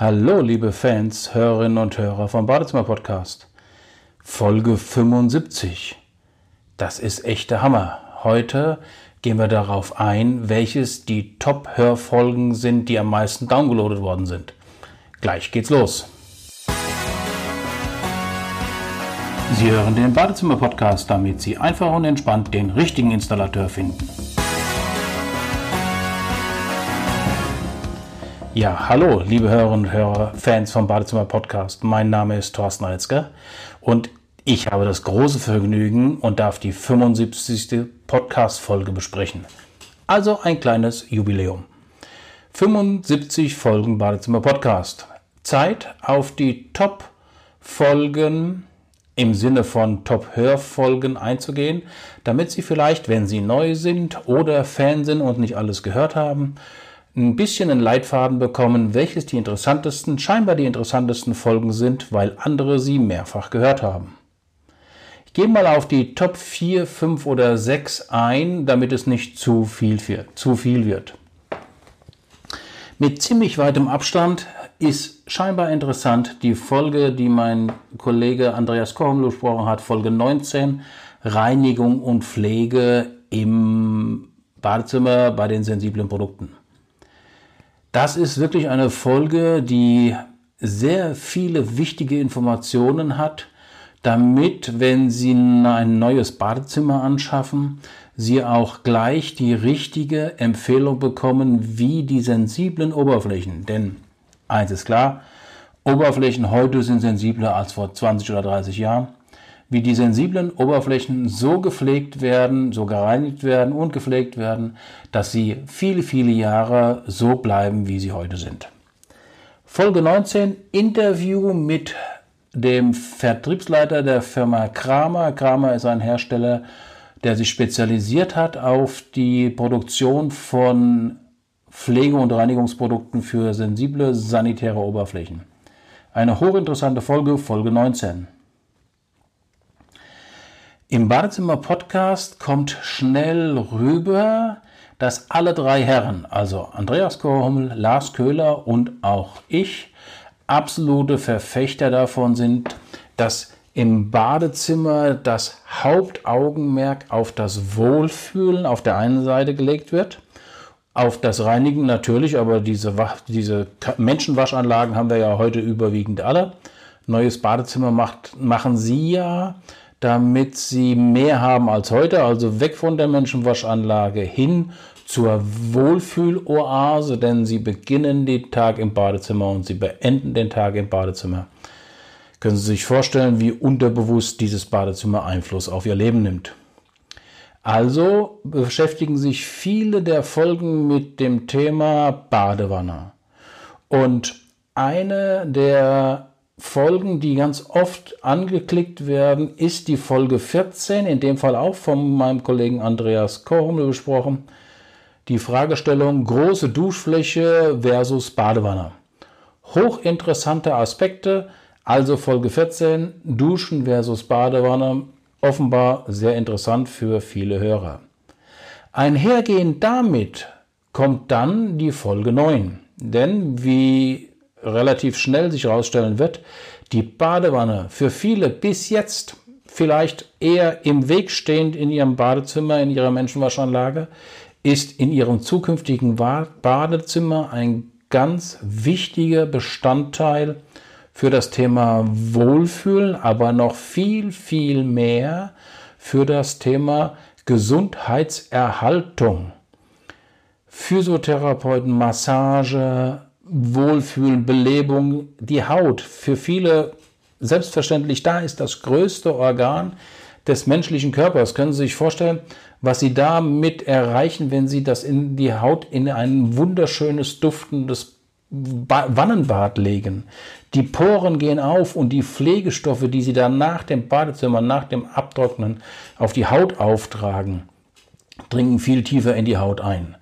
Hallo, liebe Fans, Hörerinnen und Hörer vom Badezimmer Podcast. Folge 75. Das ist echter Hammer. Heute gehen wir darauf ein, welches die Top-Hörfolgen sind, die am meisten downgeloadet worden sind. Gleich geht's los. Sie hören den Badezimmer Podcast, damit Sie einfach und entspannt den richtigen Installateur finden. Ja, hallo, liebe Hörerinnen und Hörer, Fans vom Badezimmer Podcast. Mein Name ist Thorsten Alzger und ich habe das große Vergnügen und darf die 75. Podcast-Folge besprechen. Also ein kleines Jubiläum. 75 Folgen Badezimmer Podcast. Zeit auf die Top-Folgen im Sinne von Top-Hörfolgen einzugehen, damit Sie vielleicht, wenn Sie neu sind oder Fan sind und nicht alles gehört haben, ein bisschen einen Leitfaden bekommen, welches die interessantesten, scheinbar die interessantesten Folgen sind, weil andere sie mehrfach gehört haben. Ich gehe mal auf die Top 4, 5 oder 6 ein, damit es nicht zu viel, zu viel wird. Mit ziemlich weitem Abstand ist scheinbar interessant die Folge, die mein Kollege Andreas Korn besprochen hat, Folge 19, Reinigung und Pflege im Badezimmer bei den sensiblen Produkten. Das ist wirklich eine Folge, die sehr viele wichtige Informationen hat, damit, wenn Sie ein neues Badezimmer anschaffen, Sie auch gleich die richtige Empfehlung bekommen, wie die sensiblen Oberflächen. Denn eins ist klar, Oberflächen heute sind sensibler als vor 20 oder 30 Jahren wie die sensiblen Oberflächen so gepflegt werden, so gereinigt werden und gepflegt werden, dass sie viele, viele Jahre so bleiben, wie sie heute sind. Folge 19, Interview mit dem Vertriebsleiter der Firma Kramer. Kramer ist ein Hersteller, der sich spezialisiert hat auf die Produktion von Pflege- und Reinigungsprodukten für sensible sanitäre Oberflächen. Eine hochinteressante Folge, Folge 19. Im Badezimmer-Podcast kommt schnell rüber, dass alle drei Herren, also Andreas Korhummel, Lars Köhler und auch ich, absolute Verfechter davon sind, dass im Badezimmer das Hauptaugenmerk auf das Wohlfühlen auf der einen Seite gelegt wird, auf das Reinigen natürlich, aber diese, diese Menschenwaschanlagen haben wir ja heute überwiegend alle. Neues Badezimmer macht, machen Sie ja damit sie mehr haben als heute, also weg von der Menschenwaschanlage hin zur Wohlfühloase, denn sie beginnen den Tag im Badezimmer und sie beenden den Tag im Badezimmer. Können Sie sich vorstellen, wie unterbewusst dieses Badezimmer Einfluss auf Ihr Leben nimmt? Also beschäftigen sich viele der Folgen mit dem Thema Badewanne. Und eine der Folgen, die ganz oft angeklickt werden, ist die Folge 14, in dem Fall auch von meinem Kollegen Andreas Kormel besprochen. Die Fragestellung große Duschfläche versus Badewanne. Hochinteressante Aspekte, also Folge 14, Duschen versus Badewanne, offenbar sehr interessant für viele Hörer. Einhergehend damit kommt dann die Folge 9. Denn wie relativ schnell sich herausstellen wird, die Badewanne für viele bis jetzt vielleicht eher im Weg stehend in ihrem Badezimmer, in ihrer Menschenwaschanlage, ist in ihrem zukünftigen Badezimmer ein ganz wichtiger Bestandteil für das Thema Wohlfühlen, aber noch viel, viel mehr für das Thema Gesundheitserhaltung. Physiotherapeuten, Massage, Wohlfühlen, Belebung, die Haut. Für viele selbstverständlich da ist das größte Organ des menschlichen Körpers. Können Sie sich vorstellen, was Sie damit erreichen, wenn Sie das in die Haut in ein wunderschönes, duftendes ba Wannenbad legen. Die Poren gehen auf und die Pflegestoffe, die Sie dann nach dem Badezimmer, nach dem Abtrocknen auf die Haut auftragen, dringen viel tiefer in die Haut ein.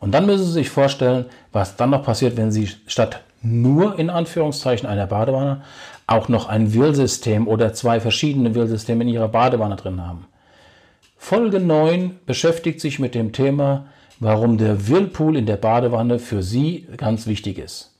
Und dann müssen Sie sich vorstellen, was dann noch passiert, wenn Sie statt nur in Anführungszeichen einer Badewanne auch noch ein Wirlsystem oder zwei verschiedene Wirlsysteme in Ihrer Badewanne drin haben. Folge 9 beschäftigt sich mit dem Thema, warum der Whirlpool in der Badewanne für Sie ganz wichtig ist.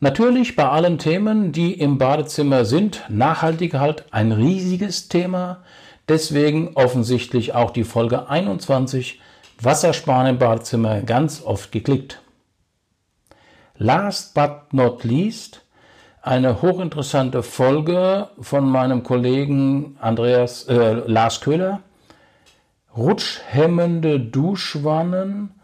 Natürlich bei allen Themen, die im Badezimmer sind, Nachhaltigkeit ein riesiges Thema. Deswegen offensichtlich auch die Folge 21 Wassersparen im Badezimmer ganz oft geklickt. Last but not least eine hochinteressante Folge von meinem Kollegen Andreas äh, Lars Köhler. Rutschhemmende Duschwannen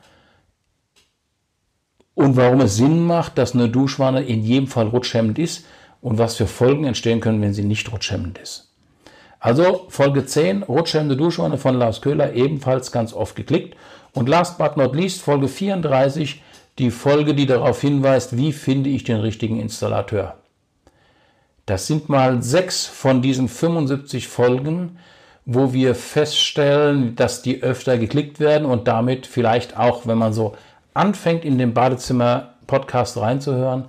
und warum es Sinn macht, dass eine Duschwanne in jedem Fall rutschhemmend ist und was für Folgen entstehen können, wenn sie nicht rutschhemmend ist. Also Folge 10, rutschhemmende Duschwanne von Lars Köhler, ebenfalls ganz oft geklickt. Und last but not least, Folge 34, die Folge, die darauf hinweist, wie finde ich den richtigen Installateur. Das sind mal sechs von diesen 75 Folgen, wo wir feststellen, dass die öfter geklickt werden und damit vielleicht auch, wenn man so anfängt, in den Badezimmer-Podcast reinzuhören,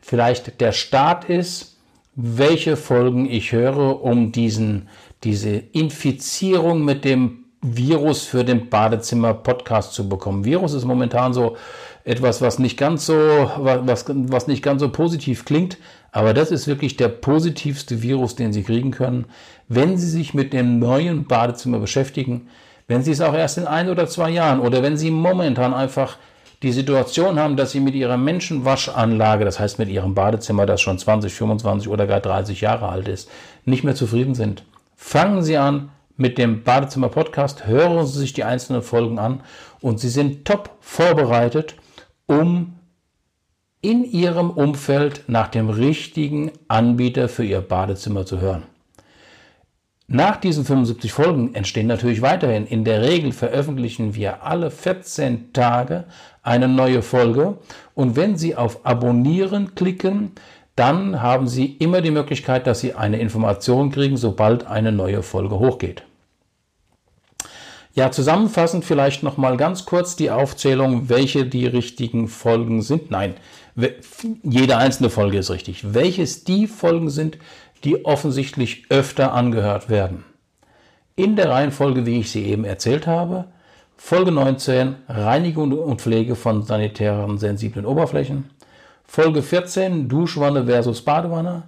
vielleicht der Start ist, welche Folgen ich höre, um diesen, diese Infizierung mit dem Virus für den Badezimmer-Podcast zu bekommen. Virus ist momentan so etwas, was nicht ganz so, was, was nicht ganz so positiv klingt, aber das ist wirklich der positivste Virus, den Sie kriegen können, wenn Sie sich mit dem neuen Badezimmer beschäftigen, wenn Sie es auch erst in ein oder zwei Jahren oder wenn Sie momentan einfach die Situation haben, dass sie mit ihrer Menschenwaschanlage, das heißt mit ihrem Badezimmer, das schon 20, 25 oder gar 30 Jahre alt ist, nicht mehr zufrieden sind. Fangen Sie an mit dem Badezimmer Podcast, hören Sie sich die einzelnen Folgen an und Sie sind top vorbereitet, um in Ihrem Umfeld nach dem richtigen Anbieter für Ihr Badezimmer zu hören. Nach diesen 75 Folgen entstehen natürlich weiterhin. In der Regel veröffentlichen wir alle 14 Tage eine neue Folge. Und wenn Sie auf Abonnieren klicken, dann haben Sie immer die Möglichkeit, dass Sie eine Information kriegen, sobald eine neue Folge hochgeht. Ja, zusammenfassend vielleicht noch mal ganz kurz die Aufzählung, welche die richtigen Folgen sind. Nein, jede einzelne Folge ist richtig. Welches die Folgen sind, die offensichtlich öfter angehört werden. In der Reihenfolge, wie ich sie eben erzählt habe, Folge 19 Reinigung und Pflege von sanitären sensiblen Oberflächen, Folge 14 Duschwanne versus Badewanne,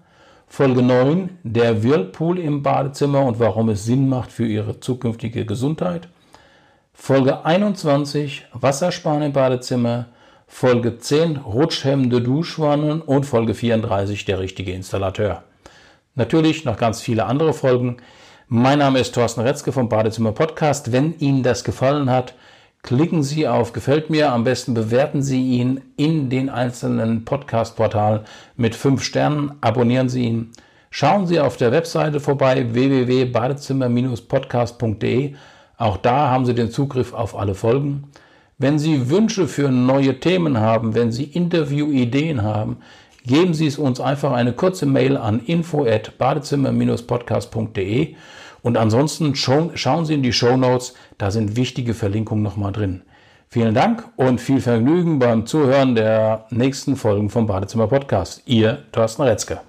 Folge 9 der Whirlpool im Badezimmer und warum es Sinn macht für Ihre zukünftige Gesundheit, Folge 21 Wassersparen im Badezimmer, Folge 10 rutschhemmende Duschwannen. Und Folge 34 der richtige Installateur. Natürlich noch ganz viele andere Folgen. Mein Name ist Thorsten Retzke vom Badezimmer Podcast. Wenn Ihnen das gefallen hat, klicken Sie auf Gefällt mir. Am besten bewerten Sie ihn in den einzelnen Podcast-Portalen mit fünf Sternen. Abonnieren Sie ihn. Schauen Sie auf der Webseite vorbei www.badezimmer-podcast.de. Auch da haben Sie den Zugriff auf alle Folgen. Wenn Sie Wünsche für neue Themen haben, wenn Sie Interviewideen haben, geben Sie es uns einfach eine kurze Mail an info@badezimmer-podcast.de und ansonsten schauen Sie in die Show Notes, da sind wichtige Verlinkungen nochmal drin. Vielen Dank und viel Vergnügen beim Zuhören der nächsten Folgen vom Badezimmer Podcast. Ihr Thorsten Retzke.